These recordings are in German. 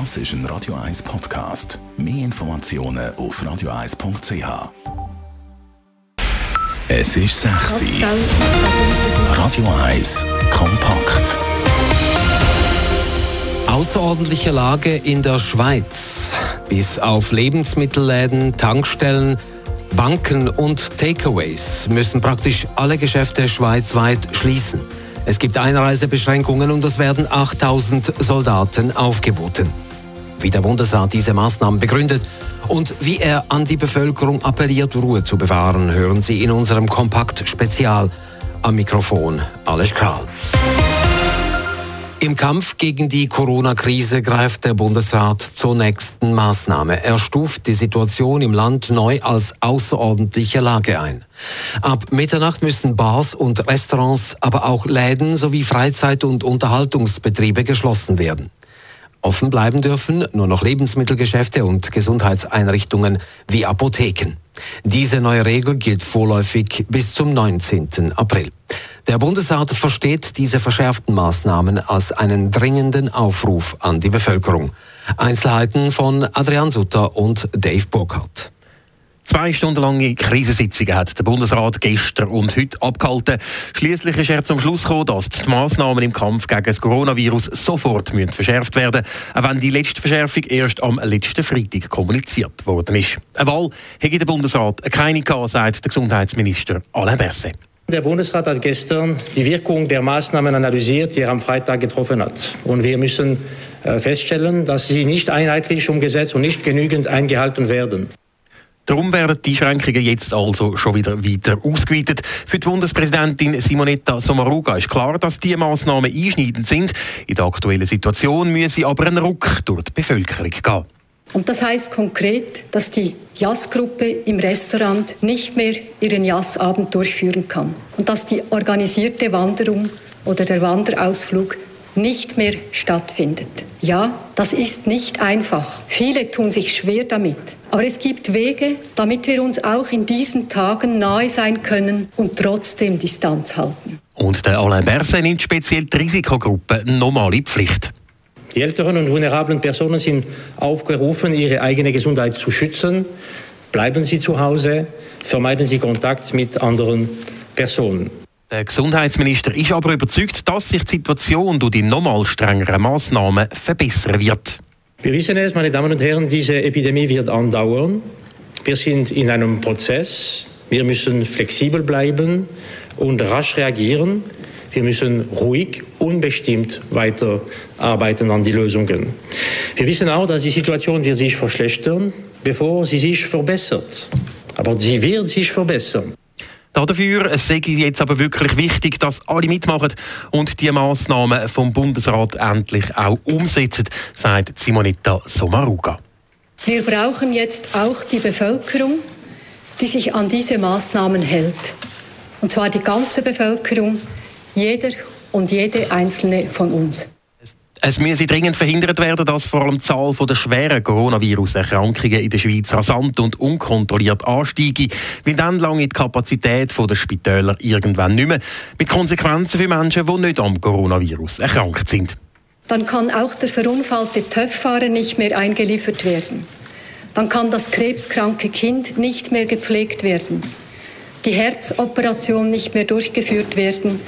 Das ist ein Radio 1 Podcast. Mehr Informationen auf radio1.ch. Es ist sexy. Radio 1 kompakt. Außerordentliche Lage in der Schweiz. Bis auf Lebensmittelläden, Tankstellen, Banken und Takeaways müssen praktisch alle Geschäfte schweizweit schließen. Es gibt Einreisebeschränkungen und es werden 8000 Soldaten aufgeboten. Wie der Bundesrat diese Maßnahmen begründet und wie er an die Bevölkerung appelliert, Ruhe zu bewahren, hören Sie in unserem Kompakt-Spezial. Am Mikrofon Alles Kral. Im Kampf gegen die Corona-Krise greift der Bundesrat zur nächsten Maßnahme. Er stuft die Situation im Land neu als außerordentliche Lage ein. Ab Mitternacht müssen Bars und Restaurants, aber auch Läden sowie Freizeit- und Unterhaltungsbetriebe geschlossen werden. Offen bleiben dürfen nur noch Lebensmittelgeschäfte und Gesundheitseinrichtungen wie Apotheken. Diese neue Regel gilt vorläufig bis zum 19. April. Der Bundesrat versteht diese verschärften Maßnahmen als einen dringenden Aufruf an die Bevölkerung. Einzelheiten von Adrian Sutter und Dave Burkhardt. Zwei Stunden lange Krisensitzungen hat der Bundesrat gestern und heute abgehalten. Schließlich ist er zum Schluss gekommen, dass die Massnahmen im Kampf gegen das Coronavirus sofort müssen verschärft werden auch wenn die letzte Verschärfung erst am letzten Freitag kommuniziert worden ist. Eine Wahl hätte der Bundesrat keine gehabt, sagt der Gesundheitsminister Alain Berset. Der Bundesrat hat gestern die Wirkung der Maßnahmen analysiert, die er am Freitag getroffen hat. Und wir müssen äh, feststellen, dass sie nicht einheitlich umgesetzt und nicht genügend eingehalten werden. Darum werden die Einschränkungen jetzt also schon wieder weiter ausgeweitet. Für die Bundespräsidentin Simonetta Sommaruga ist klar, dass diese Massnahmen einschneidend sind. In der aktuellen Situation müsse aber ein Ruck durch die Bevölkerung gehen. Und das heißt konkret, dass die Jazzgruppe im Restaurant nicht mehr ihren Jazzabend durchführen kann und dass die organisierte Wanderung oder der Wanderausflug nicht mehr stattfindet. Ja, das ist nicht einfach. Viele tun sich schwer damit. Aber es gibt Wege, damit wir uns auch in diesen Tagen nahe sein können und trotzdem Distanz halten. Und der Alain Berset nimmt speziell die Risikogruppe nochmal in Pflicht. Die älteren und vulnerablen Personen sind aufgerufen, ihre eigene Gesundheit zu schützen. Bleiben Sie zu Hause, vermeiden Sie Kontakt mit anderen Personen. Der Gesundheitsminister ist aber überzeugt, dass sich die Situation durch die nochmal strengeren Maßnahmen verbessern wird. Wir wissen es, meine Damen und Herren, diese Epidemie wird andauern. Wir sind in einem Prozess. Wir müssen flexibel bleiben und rasch reagieren. Wir müssen ruhig, unbestimmt weiterarbeiten an die Lösungen. Wir wissen auch, dass die Situation wird sich verschlechtern, bevor sie sich verbessert. Aber sie wird sich verbessern. Dafür es sei jetzt aber wirklich wichtig, dass alle mitmachen und die Massnahmen vom Bundesrat endlich auch umsetzen, sagt Simonetta Sommaruga. Wir brauchen jetzt auch die Bevölkerung, die sich an diese Maßnahmen hält. Und zwar die ganze Bevölkerung, jeder und jede einzelne von uns. Es müsse dringend verhindert werden, dass vor allem die Zahl der schweren Coronavirus-Erkrankungen in der Schweiz rasant und unkontrolliert ansteige, weil dann lange die Kapazität der Spitäler irgendwann nicht mehr, mit Konsequenzen für Menschen, die nicht am Coronavirus erkrankt sind. Dann kann auch der verunfallte TÜV-Fahrer nicht mehr eingeliefert werden. Dann kann das krebskranke Kind nicht mehr gepflegt werden, die Herzoperation nicht mehr durchgeführt werden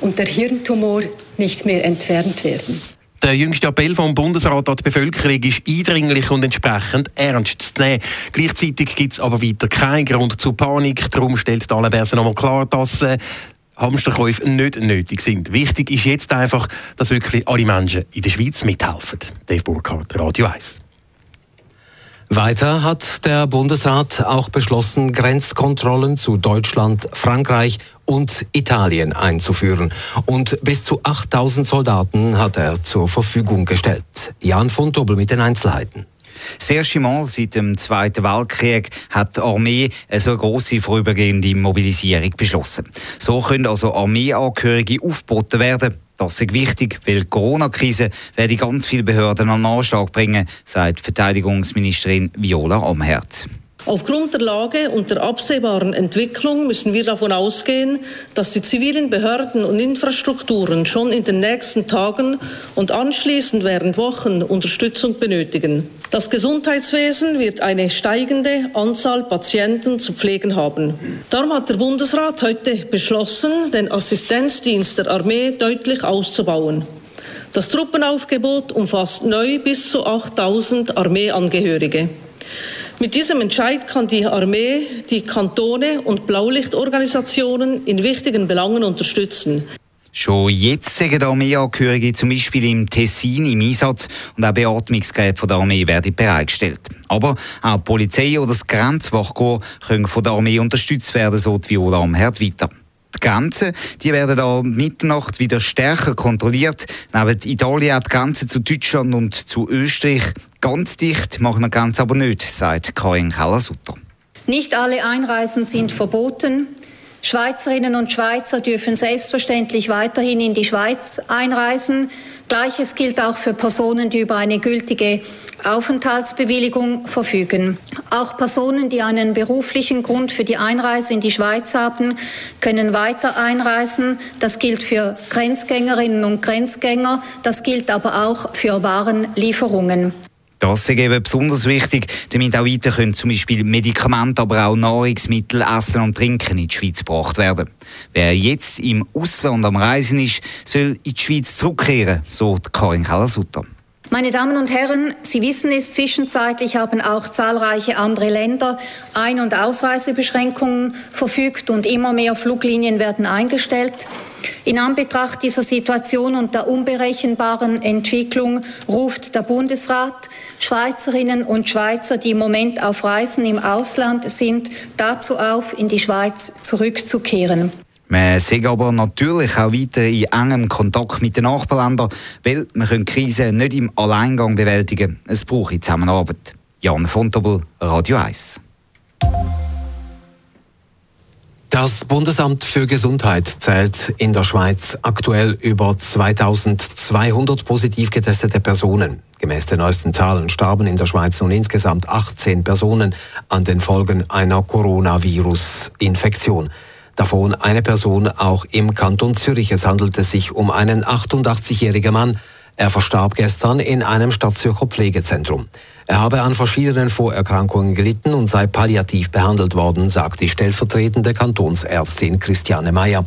und der Hirntumor nicht mehr entfernt werden. Der jüngste Appell vom Bundesrat an die Bevölkerung ist eindringlich und entsprechend ernst zu nehmen. Gleichzeitig gibt es aber weiter keinen Grund zur Panik. Darum stellt Allenbersen nochmal klar, dass äh, Hamsterkäufe nicht nötig sind. Wichtig ist jetzt einfach, dass wirklich alle Menschen in der Schweiz mithelfen. Dave Burkhardt, Radio 1. Weiter hat der Bundesrat auch beschlossen, Grenzkontrollen zu Deutschland, Frankreich und Italien einzuführen. Und bis zu 8000 Soldaten hat er zur Verfügung gestellt. Jan von Dobbel mit den Einzelheiten. Das erste seit dem Zweiten Weltkrieg hat die Armee eine so grosse vorübergehende Mobilisierung beschlossen. So können also Armeeangehörige aufgeboten werden. Das ist wichtig, weil die Corona-Krise werde ganz viele Behörden an den Anschlag bringen, sagt Verteidigungsministerin Viola Amherd. Aufgrund der Lage und der absehbaren Entwicklung müssen wir davon ausgehen, dass die zivilen Behörden und Infrastrukturen schon in den nächsten Tagen und anschließend während Wochen Unterstützung benötigen. Das Gesundheitswesen wird eine steigende Anzahl Patienten zu pflegen haben. Darum hat der Bundesrat heute beschlossen, den Assistenzdienst der Armee deutlich auszubauen. Das Truppenaufgebot umfasst neu bis zu 8000 Armeeangehörige. Mit diesem Entscheid kann die Armee die Kantone und Blaulichtorganisationen in wichtigen Belangen unterstützen. Schon jetzt sind die Armeeangehörige zum Beispiel im Tessin im Einsatz und auch Beatmungsgeräte von der Armee werden bereitgestellt. Aber auch die Polizei oder das Grenzwachkorps können von der Armee unterstützt werden, so wie Viola Herd weiter. Die Grenzen die werden an Mitternacht wieder stärker kontrolliert. Neben Italien auch die Grenzen zu Deutschland und zu Österreich. Ganz dicht machen wir Grenze aber nicht, sagt Karin Keller-Sutter. Nicht alle Einreisen sind verboten. Schweizerinnen und Schweizer dürfen selbstverständlich weiterhin in die Schweiz einreisen. Gleiches gilt auch für Personen, die über eine gültige Aufenthaltsbewilligung verfügen. Auch Personen, die einen beruflichen Grund für die Einreise in die Schweiz haben, können weiter einreisen. Das gilt für Grenzgängerinnen und Grenzgänger. Das gilt aber auch für Warenlieferungen. Das ist eben besonders wichtig, damit auch weiter können zum Beispiel Medikamente, aber auch Nahrungsmittel, Essen und Trinken in die Schweiz gebracht werden. Wer jetzt im Ausland am Reisen ist, soll in die Schweiz zurückkehren, so Karin Keller-Sutter. Meine Damen und Herren, Sie wissen es, zwischenzeitlich haben auch zahlreiche andere Länder Ein- und Ausreisebeschränkungen verfügt und immer mehr Fluglinien werden eingestellt. In Anbetracht dieser Situation und der unberechenbaren Entwicklung ruft der Bundesrat Schweizerinnen und Schweizer, die im Moment auf Reisen im Ausland sind, dazu auf, in die Schweiz zurückzukehren. Wir sind aber natürlich auch weiter in engem Kontakt mit den Nachbarländern, weil können die Krise nicht im Alleingang bewältigen. Es braucht Zusammenarbeit. Jan Fontobel, Radio 1. Das Bundesamt für Gesundheit zählt in der Schweiz aktuell über 2200 positiv getestete Personen. Gemäß den neuesten Zahlen starben in der Schweiz nun insgesamt 18 Personen an den Folgen einer Coronavirus-Infektion. Davon eine Person auch im Kanton Zürich. Es handelte sich um einen 88-jährigen Mann. Er verstarb gestern in einem Stadtzürcher Pflegezentrum. Er habe an verschiedenen Vorerkrankungen gelitten und sei palliativ behandelt worden, sagt die stellvertretende Kantonsärztin Christiane Meyer.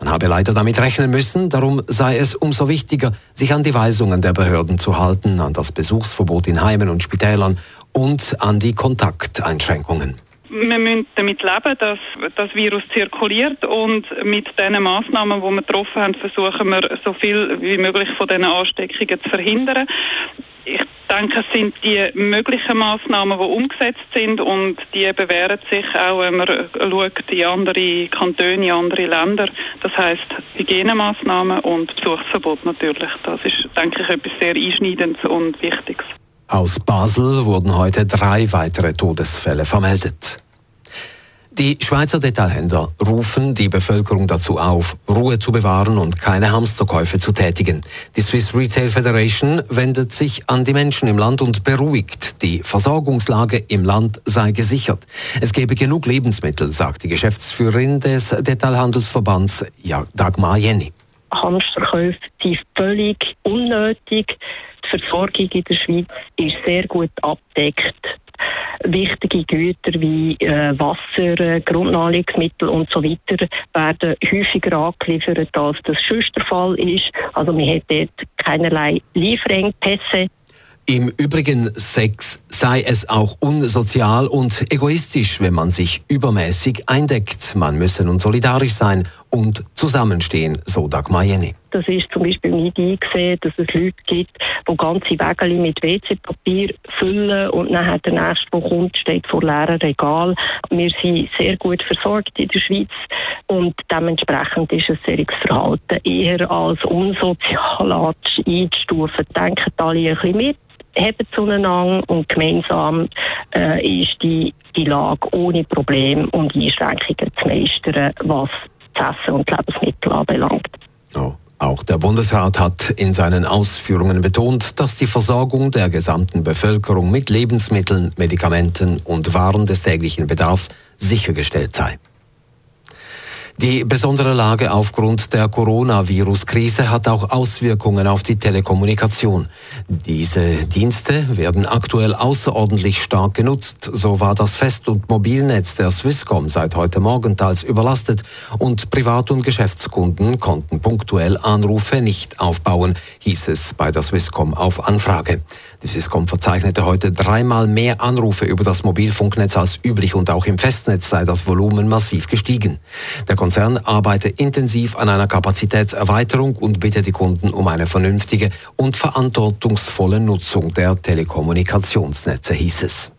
Man habe leider damit rechnen müssen, darum sei es umso wichtiger, sich an die Weisungen der Behörden zu halten, an das Besuchsverbot in Heimen und Spitälern und an die Kontakteinschränkungen wir müssen damit leben, dass das Virus zirkuliert und mit den Maßnahmen, die wir getroffen haben, versuchen wir so viel wie möglich von diesen Ansteckungen zu verhindern. Ich denke, es sind die möglichen Maßnahmen, die umgesetzt sind und die bewähren sich auch, wenn man schaut in andere Kantone, in andere Länder. Das heißt Hygienemaßnahmen und Besuchsverbot natürlich. Das ist, denke ich, etwas sehr Einschneidendes und Wichtiges. Aus Basel wurden heute drei weitere Todesfälle vermeldet. Die Schweizer Detailhändler rufen die Bevölkerung dazu auf, Ruhe zu bewahren und keine Hamsterkäufe zu tätigen. Die Swiss Retail Federation wendet sich an die Menschen im Land und beruhigt, die Versorgungslage im Land sei gesichert. Es gebe genug Lebensmittel, sagt die Geschäftsführerin des Detailhandelsverbands Dagmar Jenny. Hamsterkäufe sind völlig unnötig. Die Versorgung in der Schweiz ist sehr gut abdeckt. Wichtige Güter wie äh, Wasser, äh, Grundnahrungsmittel und so weiter werden häufiger angeliefert, als das sonst der Fall ist. Also man hat dort keinerlei Lieferengpässe. Im Übrigen Sex sei es auch unsozial und egoistisch, wenn man sich übermäßig eindeckt. Man müsse nun solidarisch sein und zusammenstehen, so Dagmar Jenny. Das ist zum Beispiel nicht eingesehen, dass es Leute gibt, die ganze Wägel mit WC-Papier füllen und dann der nächste, der kommt, steht vor leeren Regal. Wir sind sehr gut versorgt in der Schweiz und dementsprechend ist ein solches Verhalten eher als unsozial einzustufen. Denken alle ein bisschen mit haben zueinander und gemeinsam äh, ist die, die Lage ohne Probleme und Einschränkungen zu meistern, was das Essen und Lebensmittel anbelangt. Oh. Auch der Bundesrat hat in seinen Ausführungen betont, dass die Versorgung der gesamten Bevölkerung mit Lebensmitteln, Medikamenten und Waren des täglichen Bedarfs sichergestellt sei. Die besondere Lage aufgrund der Coronavirus-Krise hat auch Auswirkungen auf die Telekommunikation. Diese Dienste werden aktuell außerordentlich stark genutzt. So war das Fest- und Mobilnetz der Swisscom seit heute Morgen teils überlastet und Privat- und Geschäftskunden konnten punktuell Anrufe nicht aufbauen, hieß es bei der Swisscom auf Anfrage. Die Swisscom verzeichnete heute dreimal mehr Anrufe über das Mobilfunknetz als üblich und auch im Festnetz sei das Volumen massiv gestiegen. Der Konzern arbeitet intensiv an einer Kapazitätserweiterung und bittet die Kunden um eine vernünftige und verantwortungsvolle Nutzung der Telekommunikationsnetze, hieß es.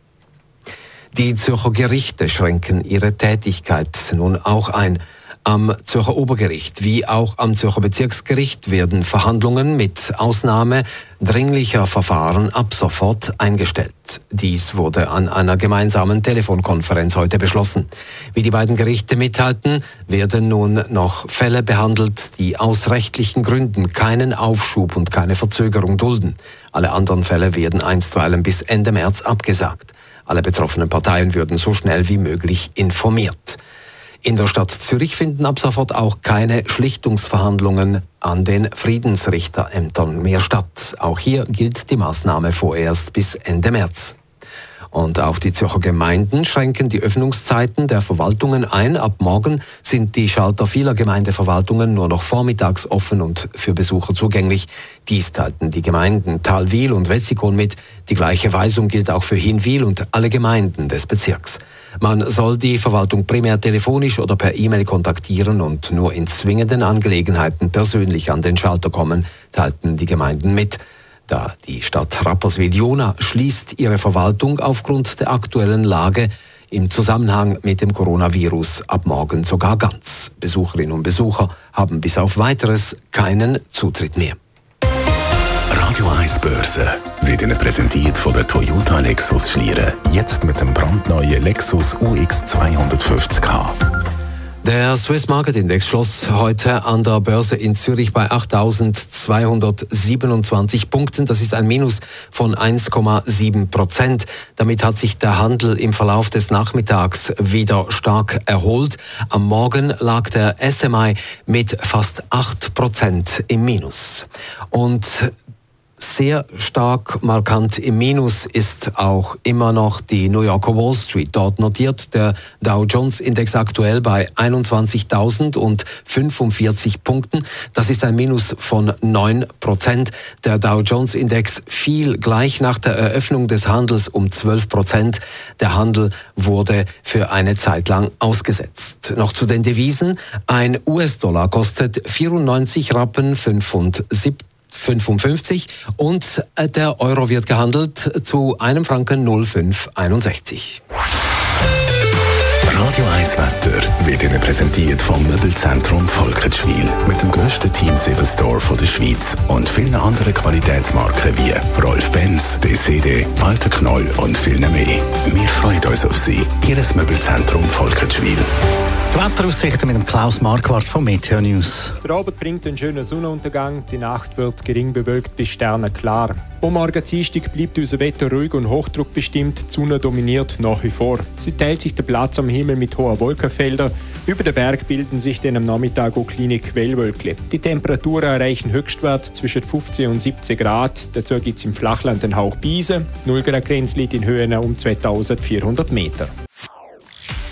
Die Zürcher Gerichte schränken ihre Tätigkeit nun auch ein. Am Zürcher Obergericht wie auch am Zürcher Bezirksgericht werden Verhandlungen mit Ausnahme dringlicher Verfahren ab sofort eingestellt. Dies wurde an einer gemeinsamen Telefonkonferenz heute beschlossen. Wie die beiden Gerichte mitteilten, werden nun noch Fälle behandelt, die aus rechtlichen Gründen keinen Aufschub und keine Verzögerung dulden. Alle anderen Fälle werden einstweilen bis Ende März abgesagt. Alle betroffenen Parteien würden so schnell wie möglich informiert. In der Stadt Zürich finden ab sofort auch keine Schlichtungsverhandlungen an den Friedensrichterämtern mehr statt. Auch hier gilt die Maßnahme vorerst bis Ende März. Und auch die Zürcher Gemeinden schränken die Öffnungszeiten der Verwaltungen ein. Ab morgen sind die Schalter vieler Gemeindeverwaltungen nur noch vormittags offen und für Besucher zugänglich. Dies teilten die Gemeinden Talwil und Wetzikon mit. Die gleiche Weisung gilt auch für Hinwil und alle Gemeinden des Bezirks. Man soll die Verwaltung primär telefonisch oder per E-Mail kontaktieren und nur in zwingenden Angelegenheiten persönlich an den Schalter kommen, teilten die Gemeinden mit. Da die Stadt Rapperswil-Jona schließt ihre Verwaltung aufgrund der aktuellen Lage im Zusammenhang mit dem Coronavirus ab morgen sogar ganz. Besucherinnen und Besucher haben bis auf weiteres keinen Zutritt mehr. Radio 1 Börse wird Ihnen präsentiert von der Toyota Lexus Schlieren. Jetzt mit dem brandneuen Lexus UX 250k. Der Swiss Market Index schloss heute an der Börse in Zürich bei 8.227 Punkten. Das ist ein Minus von 1,7 Prozent. Damit hat sich der Handel im Verlauf des Nachmittags wieder stark erholt. Am Morgen lag der SMI mit fast 8 Prozent im Minus. Und sehr stark markant im Minus ist auch immer noch die New Yorker Wall Street. Dort notiert der Dow Jones Index aktuell bei 21.045 Punkten. Das ist ein Minus von 9 Prozent. Der Dow Jones Index fiel gleich nach der Eröffnung des Handels um 12 Prozent. Der Handel wurde für eine Zeit lang ausgesetzt. Noch zu den Devisen. Ein US-Dollar kostet 94 Rappen 75 55 und äh, der Euro wird gehandelt zu einem Franken 0561. Radio 1 Wetter wird Ihnen präsentiert vom Möbelzentrum Volketschwil mit dem grössten Team 7 Store der Schweiz und vielen anderen Qualitätsmarken wie Rolf Benz, DCD, Walter Knoll und viel mehr. Wir freuen uns auf Sie, Ihres Möbelzentrum Volketschwil. Die Wetteraussichten mit dem Klaus Marquardt von Meteo News. Der Abend bringt einen schönen Sonnenuntergang, die Nacht wird gering bewölkt bis sternenklar. Am Morgen Dienstag bleibt unser Wetter ruhig und Hochdruck bestimmt, die Sonne dominiert nach wie vor. Sie teilt sich der Platz am Himmel mit hohen Wolkenfeldern. Über den Berg bilden sich dann am Nachmittag auch kleine Quellwölkchen. Die Temperaturen erreichen Höchstwert zwischen 15 und 17 Grad. Dazu gibt es im Flachland einen Hauch Biese. 0 Grad Grenze liegt in Höhen um 2400 Meter.